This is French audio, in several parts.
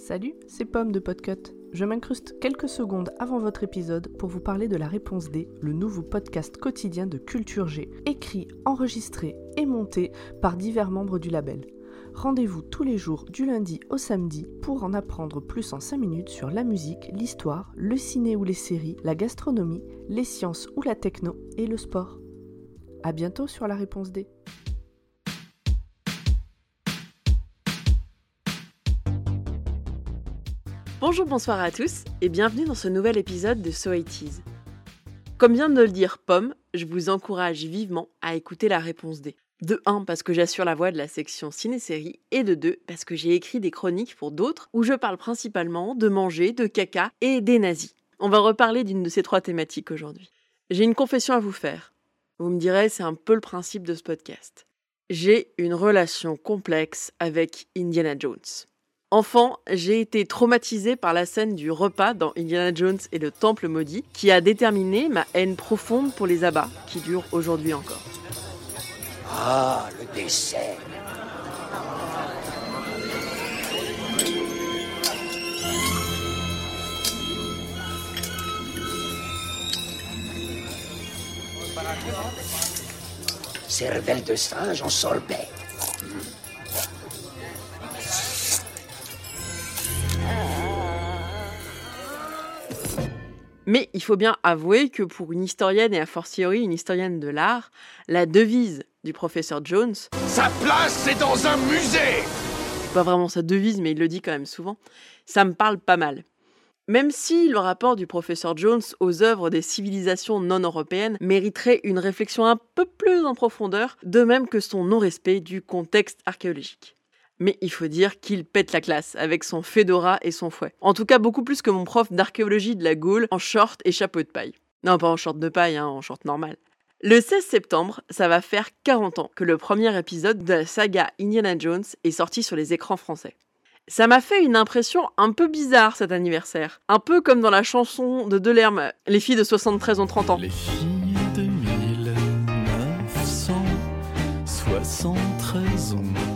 Salut, c'est Pomme de Podcut. Je m'incruste quelques secondes avant votre épisode pour vous parler de la réponse D, le nouveau podcast quotidien de Culture G, écrit, enregistré et monté par divers membres du label. Rendez-vous tous les jours du lundi au samedi pour en apprendre plus en 5 minutes sur la musique, l'histoire, le ciné ou les séries, la gastronomie, les sciences ou la techno et le sport. A bientôt sur la réponse D. Bonjour, bonsoir à tous et bienvenue dans ce nouvel épisode de So It Is. Comme vient de le dire Pomme, je vous encourage vivement à écouter la réponse D. De 1 parce que j'assure la voix de la section ciné-série et de 2 parce que j'ai écrit des chroniques pour d'autres où je parle principalement de manger, de caca et des nazis. On va reparler d'une de ces trois thématiques aujourd'hui. J'ai une confession à vous faire. Vous me direz, c'est un peu le principe de ce podcast. J'ai une relation complexe avec Indiana Jones. Enfant, j'ai été traumatisé par la scène du repas dans Indiana Jones et le Temple maudit, qui a déterminé ma haine profonde pour les abats, qui dure aujourd'hui encore. Ah, le. Cervelle de singe en. Mais il faut bien avouer que pour une historienne et a fortiori une historienne de l'art, la devise du professeur Jones, Sa place, c'est dans un musée pas vraiment sa devise, mais il le dit quand même souvent, ça me parle pas mal. Même si le rapport du professeur Jones aux œuvres des civilisations non européennes mériterait une réflexion un peu plus en profondeur, de même que son non-respect du contexte archéologique. Mais il faut dire qu'il pète la classe avec son fedora et son fouet. En tout cas, beaucoup plus que mon prof d'archéologie de la Gaule en short et chapeau de paille. Non, pas en short de paille, hein, en short normal. Le 16 septembre, ça va faire 40 ans que le premier épisode de la saga Indiana Jones est sorti sur les écrans français. Ça m'a fait une impression un peu bizarre cet anniversaire. Un peu comme dans la chanson de Delerme, Les filles de 73 ont 30 ans. Les filles de 1973 ont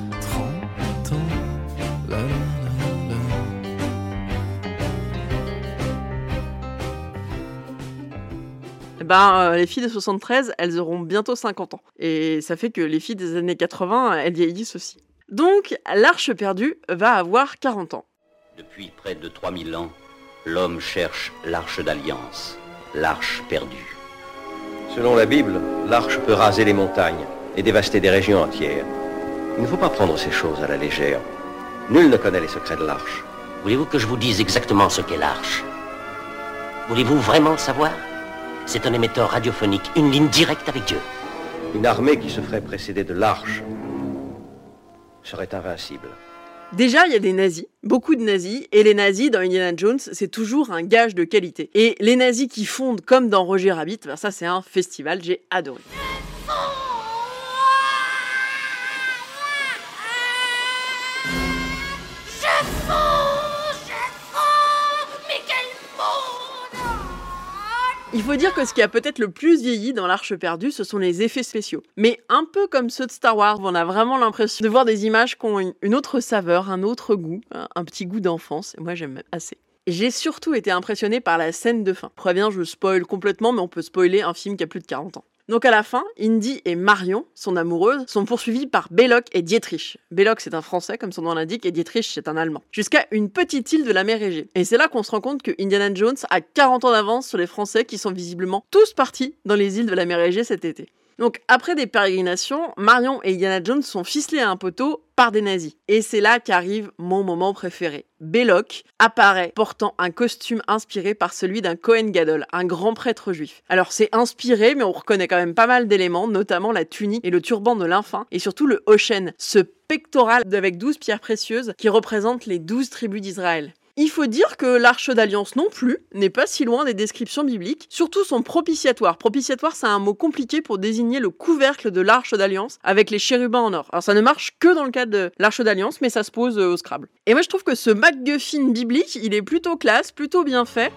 Ben, euh, les filles de 73, elles auront bientôt 50 ans. Et ça fait que les filles des années 80, elles vieillissent aussi. Donc, l'Arche perdue va avoir 40 ans. Depuis près de 3000 ans, l'homme cherche l'arche d'alliance, l'arche perdue. Selon la Bible, l'arche peut raser les montagnes et dévaster des régions entières. Il ne faut pas prendre ces choses à la légère. Nul ne connaît les secrets de l'arche. Voulez-vous que je vous dise exactement ce qu'est l'arche? Voulez-vous vraiment le savoir? C'est un émetteur radiophonique, une ligne directe avec Dieu. Une armée qui se ferait précéder de l'arche serait invincible. Déjà, il y a des nazis, beaucoup de nazis, et les nazis dans Indiana Jones, c'est toujours un gage de qualité. Et les nazis qui fondent comme dans Roger Rabbit, ben ça c'est un festival, j'ai adoré. Il faut dire que ce qui a peut-être le plus vieilli dans l'Arche perdue, ce sont les effets spéciaux. Mais un peu comme ceux de Star Wars, on a vraiment l'impression de voir des images qui ont une- autre saveur, un autre goût, un un petit goût d'enfance. Moi, j'aime assez. J'ai surtout été impressionné par la scène de fin. Préviens, je spoil complètement, mais on peut spoiler un film qui a plus de 40 ans. Donc à la fin, Indy et Marion, son amoureuse, sont poursuivis par Belloc et Dietrich. Belloc c'est un français comme son nom l'indique et Dietrich c'est un allemand. Jusqu'à une petite île de la mer Égée. Et c'est là qu'on se rend compte que Indiana Jones a 40 ans d'avance sur les Français qui sont visiblement tous partis dans les îles de la mer Égée cet été. Donc après des pérégrinations, Marion et Indiana Jones sont ficelés à un poteau par des nazis. Et c'est là qu'arrive mon moment préféré. Belloc apparaît portant un costume inspiré par celui d'un Cohen Gadol, un grand prêtre juif. Alors c'est inspiré, mais on reconnaît quand même pas mal d'éléments, notamment la tunique et le turban de l'infant, et surtout le Hoshen, ce pectoral avec 12 pierres précieuses qui représentent les 12 tribus d'Israël. Il faut dire que l'arche d'alliance non plus n'est pas si loin des descriptions bibliques, surtout son propitiatoire. Propitiatoire, c'est un mot compliqué pour désigner le couvercle de l'arche d'alliance avec les chérubins en or. Alors ça ne marche que dans le cadre de l'arche d'alliance, mais ça se pose euh, au Scrabble. Et moi je trouve que ce MacGuffin biblique, il est plutôt classe, plutôt bien fait.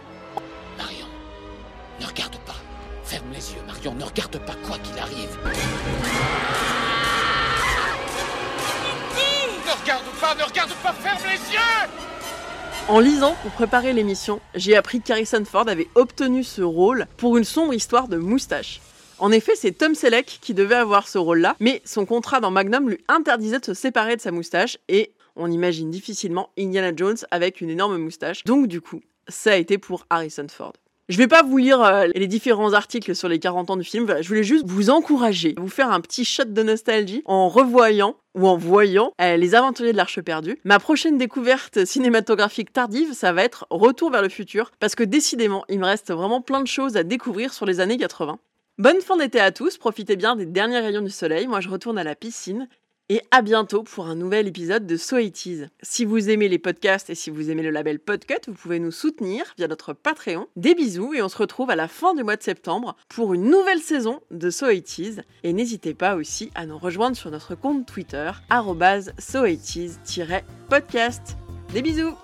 Marion, ne regarde pas. Ferme les yeux, Marion, ne regarde pas quoi qu'il arrive. Ne regarde pas, ne regarde pas, ferme les yeux En lisant pour préparer l'émission, j'ai appris qu'Harrison Ford avait obtenu ce rôle pour une sombre histoire de moustache. En effet, c'est Tom Selleck qui devait avoir ce rôle-là, mais son contrat dans Magnum lui interdisait de se séparer de sa moustache et on imagine difficilement Indiana Jones avec une énorme moustache. Donc du coup, ça a été pour Harrison Ford. Je vais pas vous lire euh, les différents articles sur les 40 ans du film, je voulais juste vous encourager, vous faire un petit shot de nostalgie en revoyant ou en voyant euh, Les Aventuriers de l'Arche perdue. Ma prochaine découverte cinématographique tardive, ça va être Retour vers le futur, parce que décidément, il me reste vraiment plein de choses à découvrir sur les années 80. Bonne fin d'été à tous, profitez bien des derniers rayons du soleil, moi je retourne à la piscine et à bientôt pour un nouvel épisode de So Si vous aimez les podcasts et si vous aimez le label Podcut, vous pouvez nous soutenir via notre Patreon. Des bisous et on se retrouve à la fin du mois de septembre pour une nouvelle saison de So Et n'hésitez pas aussi à nous rejoindre sur notre compte Twitter, so podcast Des bisous